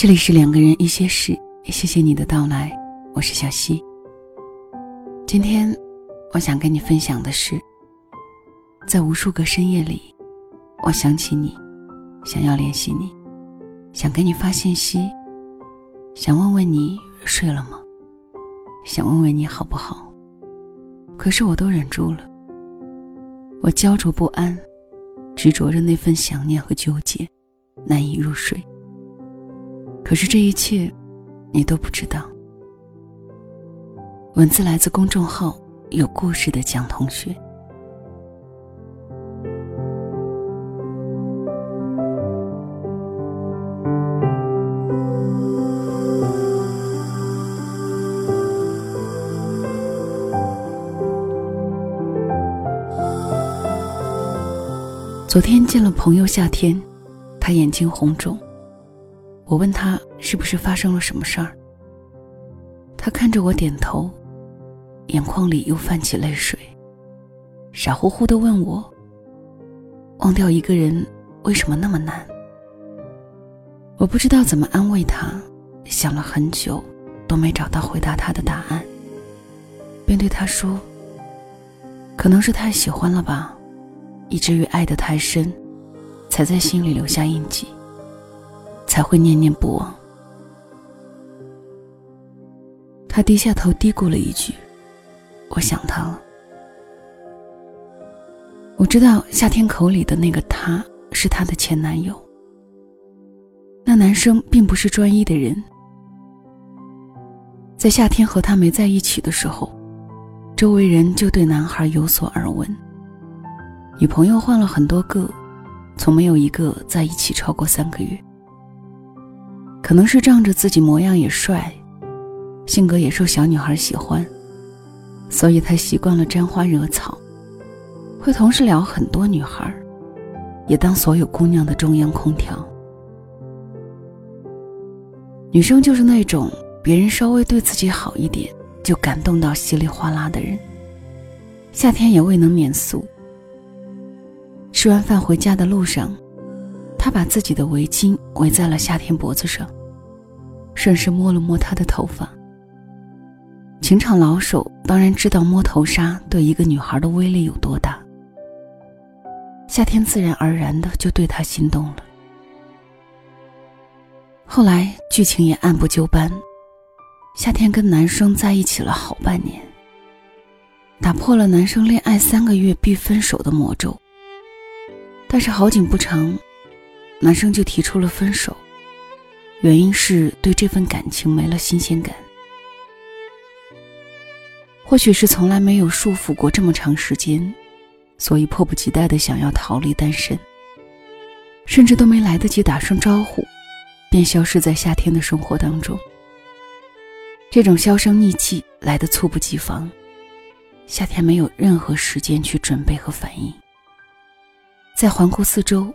这里是两个人一些事，谢谢你的到来，我是小溪。今天我想跟你分享的是，在无数个深夜里，我想起你，想要联系你，想给你发信息，想问问你睡了吗？想问问你好不好？可是我都忍住了，我焦灼不安，执着着那份想念和纠结，难以入睡。可是这一切，你都不知道。文字来自公众号“有故事的蒋同学”。昨天见了朋友夏天，他眼睛红肿。我问他是不是发生了什么事儿，他看着我点头，眼眶里又泛起泪水，傻乎乎的问我：“忘掉一个人为什么那么难？”我不知道怎么安慰他，想了很久，都没找到回答他的答案，便对他说：“可能是太喜欢了吧，以至于爱得太深，才在心里留下印记。”才会念念不忘。他低下头嘀咕了一句：“我想他了。”我知道夏天口里的那个他是他的前男友。那男生并不是专一的人。在夏天和他没在一起的时候，周围人就对男孩有所耳闻。女朋友换了很多个，从没有一个在一起超过三个月。可能是仗着自己模样也帅，性格也受小女孩喜欢，所以他习惯了沾花惹草，会同时聊很多女孩，也当所有姑娘的中央空调。女生就是那种别人稍微对自己好一点就感动到稀里哗啦的人。夏天也未能免俗。吃完饭回家的路上，他把自己的围巾围在了夏天脖子上。顺势摸了摸她的头发。情场老手当然知道摸头杀对一个女孩的威力有多大。夏天自然而然的就对他心动了。后来剧情也按部就班，夏天跟男生在一起了好半年，打破了男生恋爱三个月必分手的魔咒。但是好景不长，男生就提出了分手。原因是对这份感情没了新鲜感，或许是从来没有束缚过这么长时间，所以迫不及待的想要逃离单身，甚至都没来得及打声招呼，便消失在夏天的生活当中。这种销声匿迹来得猝不及防，夏天没有任何时间去准备和反应，在环顾四周，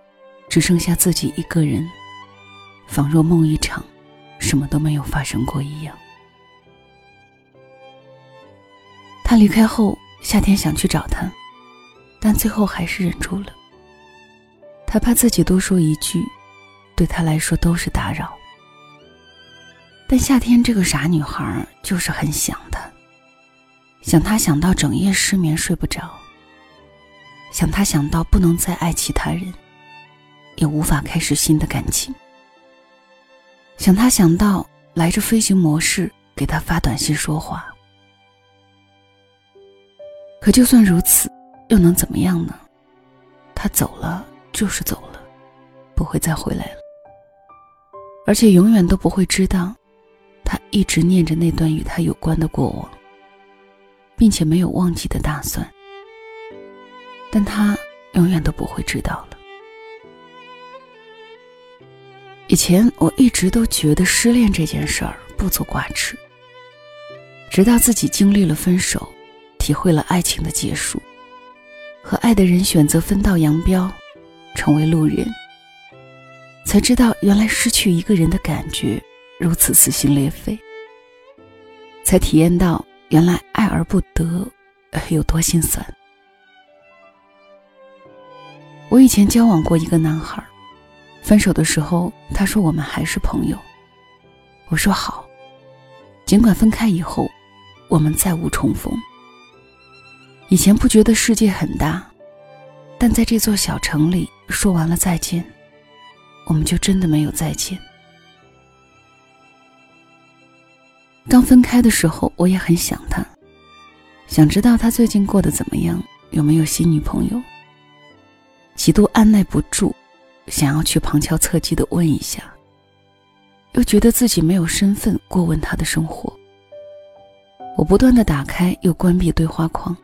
只剩下自己一个人。仿若梦一场，什么都没有发生过一样。他离开后，夏天想去找他，但最后还是忍住了。他怕自己多说一句，对他来说都是打扰。但夏天这个傻女孩就是很想他，想他想到整夜失眠睡不着，想他想到不能再爱其他人，也无法开始新的感情。想他想到来着飞行模式给他发短信说话，可就算如此，又能怎么样呢？他走了就是走了，不会再回来了，而且永远都不会知道，他一直念着那段与他有关的过往，并且没有忘记的打算，但他永远都不会知道了。以前我一直都觉得失恋这件事儿不足挂齿，直到自己经历了分手，体会了爱情的结束，和爱的人选择分道扬镳，成为路人，才知道原来失去一个人的感觉如此撕心裂肺，才体验到原来爱而不得有多心酸。我以前交往过一个男孩。分手的时候，他说我们还是朋友，我说好。尽管分开以后，我们再无重逢。以前不觉得世界很大，但在这座小城里说完了再见，我们就真的没有再见。刚分开的时候，我也很想他，想知道他最近过得怎么样，有没有新女朋友。极度按耐不住，想要去旁敲侧击的问一下，又觉得自己没有身份过问他的生活。我不断的打开又关闭对话框，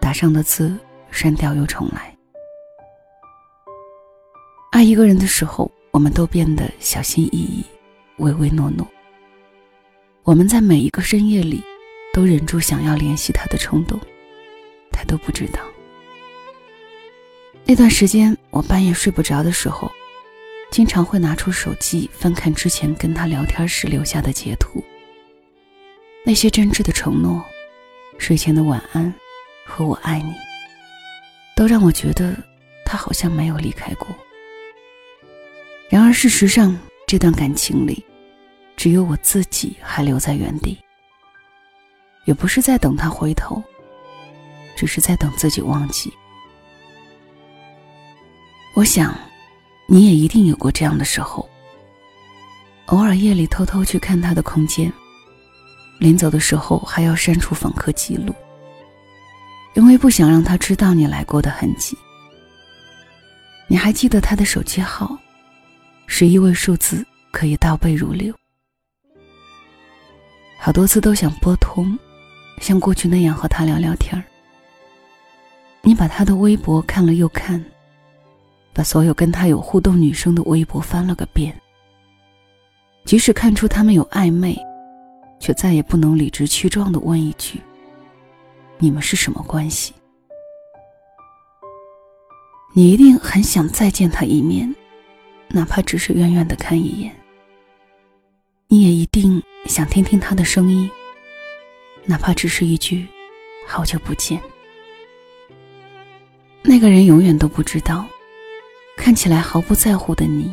打上的字删掉又重来。爱一个人的时候，我们都变得小心翼翼、唯唯诺诺。我们在每一个深夜里，都忍住想要联系他的冲动，他都不知道。那段时间，我半夜睡不着的时候，经常会拿出手机翻看之前跟他聊天时留下的截图。那些真挚的承诺，睡前的晚安和我爱你，都让我觉得他好像没有离开过。然而事实上，这段感情里。只有我自己还留在原地，也不是在等他回头，只是在等自己忘记。我想，你也一定有过这样的时候，偶尔夜里偷偷去看他的空间，临走的时候还要删除访客记录，因为不想让他知道你来过的痕迹。你还记得他的手机号，十一位数字可以倒背如流。好多次都想拨通，像过去那样和他聊聊天儿。你把他的微博看了又看，把所有跟他有互动女生的微博翻了个遍。即使看出他们有暧昧，却再也不能理直气壮的问一句：“你们是什么关系？”你一定很想再见他一面，哪怕只是远远的看一眼。你也一定想听听他的声音，哪怕只是一句“好久不见”。那个人永远都不知道，看起来毫不在乎的你，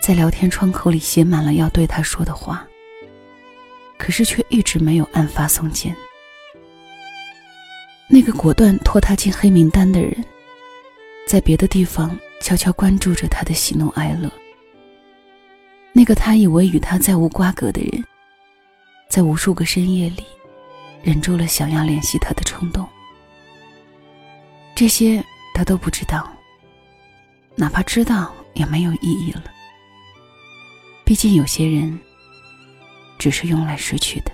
在聊天窗口里写满了要对他说的话，可是却一直没有按发送键。那个果断拖他进黑名单的人，在别的地方悄悄关注着他的喜怒哀乐。那个他以为与他再无瓜葛的人，在无数个深夜里，忍住了想要联系他的冲动。这些他都不知道，哪怕知道也没有意义了。毕竟有些人，只是用来失去的。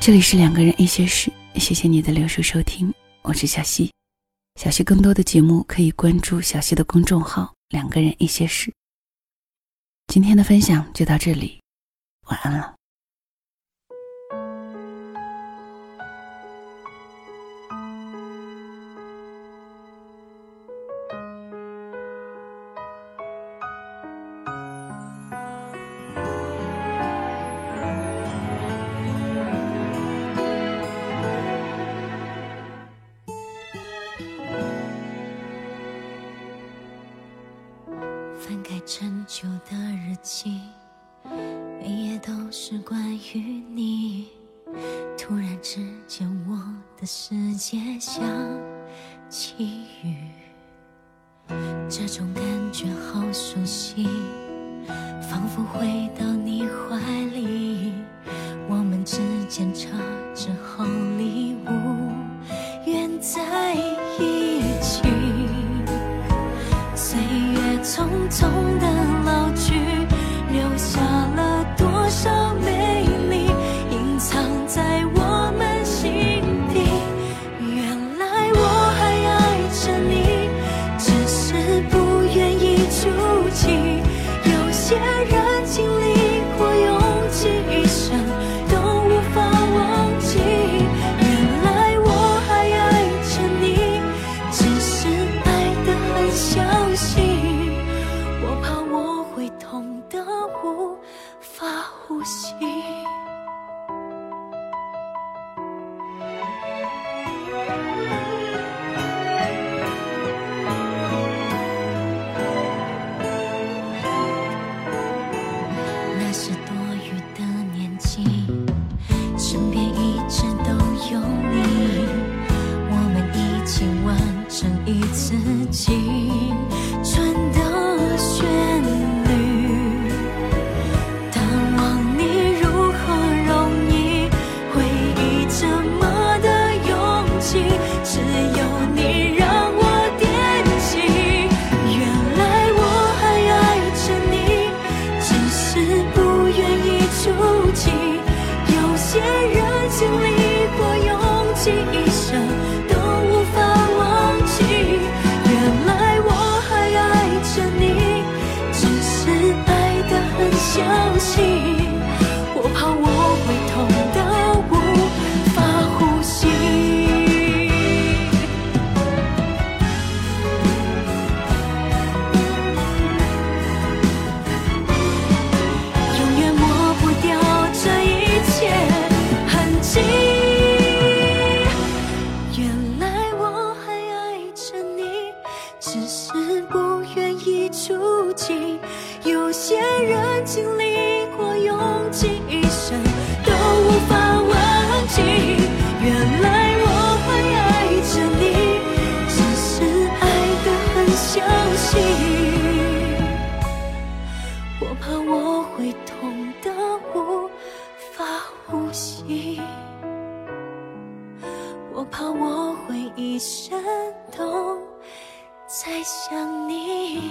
这里是两个人一些事，谢谢你的留守收听，我是小溪。小溪更多的节目可以关注小溪的公众号“两个人一些事”。今天的分享就到这里，晚安了。起雨，这种感觉好熟悉，仿佛回到你怀里。我们之间差之毫厘，无缘在一起。岁月匆匆。的笑都无法忘记。原来我还爱着你，只是爱得很小心。我怕我会痛得无法呼吸，我怕我会一生都在想你。